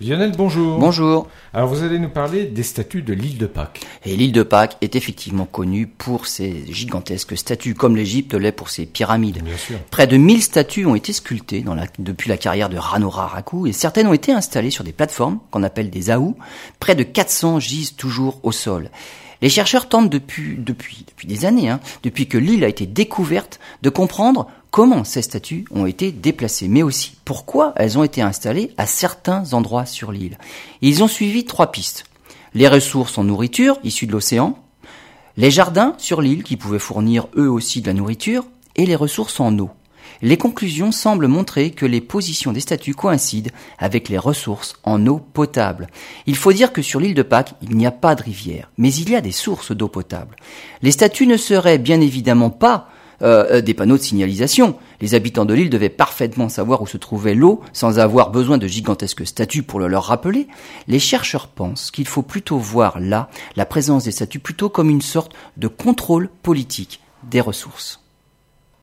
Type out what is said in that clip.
Lionel, bonjour. Bonjour. Alors vous allez nous parler des statues de l'île de Pâques. Et l'île de Pâques est effectivement connue pour ses gigantesques statues, comme l'Égypte l'est pour ses pyramides. Bien sûr. Près de 1000 statues ont été sculptées dans la- depuis la carrière de Ranora Raku et certaines ont été installées sur des plateformes qu'on appelle des aous. Près de 400 gisent toujours au sol. Les chercheurs tentent depuis, depuis, depuis des années, hein, depuis que l'île a été découverte, de comprendre comment ces statues ont été déplacées, mais aussi pourquoi elles ont été installées à certains endroits sur l'île. Ils ont suivi trois pistes. Les ressources en nourriture issues de l'océan, les jardins sur l'île qui pouvaient fournir eux aussi de la nourriture, et les ressources en eau. Les conclusions semblent montrer que les positions des statues coïncident avec les ressources en eau potable. Il faut dire que sur l'île de Pâques, il n'y a pas de rivière, mais il y a des sources d'eau potable. Les statues ne seraient bien évidemment pas euh, des panneaux de signalisation. Les habitants de l'île devaient parfaitement savoir où se trouvait l'eau sans avoir besoin de gigantesques statues pour le leur rappeler. Les chercheurs pensent qu'il faut plutôt voir là la présence des statues plutôt comme une sorte de contrôle politique des ressources.